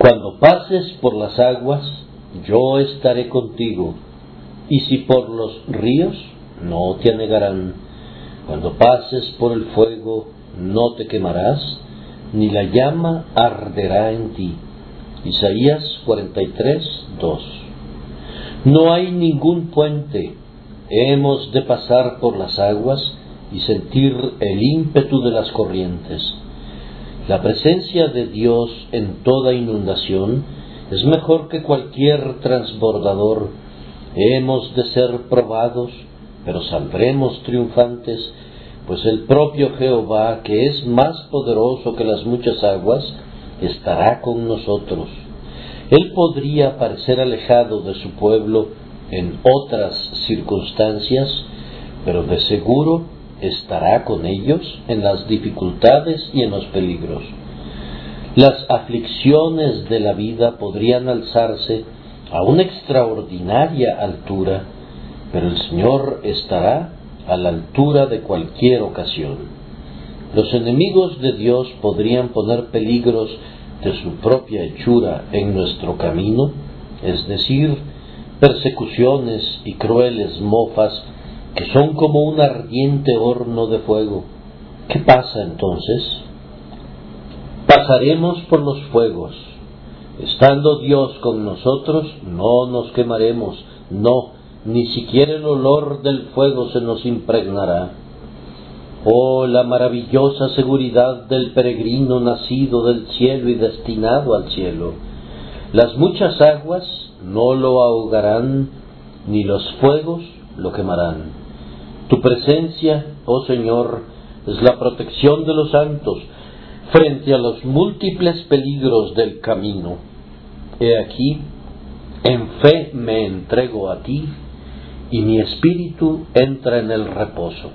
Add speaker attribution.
Speaker 1: Cuando pases por las aguas, yo estaré contigo, y si por los ríos, no te anegarán. Cuando pases por el fuego, no te quemarás, ni la llama arderá en ti. Isaías 43, 2. No hay ningún puente. Hemos de pasar por las aguas y sentir el ímpetu de las corrientes. La presencia de Dios en toda inundación es mejor que cualquier transbordador. Hemos de ser probados, pero saldremos triunfantes, pues el propio Jehová, que es más poderoso que las muchas aguas, estará con nosotros. Él podría parecer alejado de su pueblo en otras circunstancias, pero de seguro estará con ellos en las dificultades y en los peligros. Las aflicciones de la vida podrían alzarse a una extraordinaria altura, pero el Señor estará a la altura de cualquier ocasión. Los enemigos de Dios podrían poner peligros de su propia hechura en nuestro camino, es decir, persecuciones y crueles mofas que son como un ardiente horno de fuego. ¿Qué pasa entonces? Pasaremos por los fuegos. Estando Dios con nosotros, no nos quemaremos, no, ni siquiera el olor del fuego se nos impregnará. Oh, la maravillosa seguridad del peregrino nacido del cielo y destinado al cielo. Las muchas aguas no lo ahogarán, ni los fuegos lo quemarán. Tu presencia, oh Señor, es la protección de los santos frente a los múltiples peligros del camino. He aquí, en fe me entrego a ti, y mi espíritu entra en el reposo.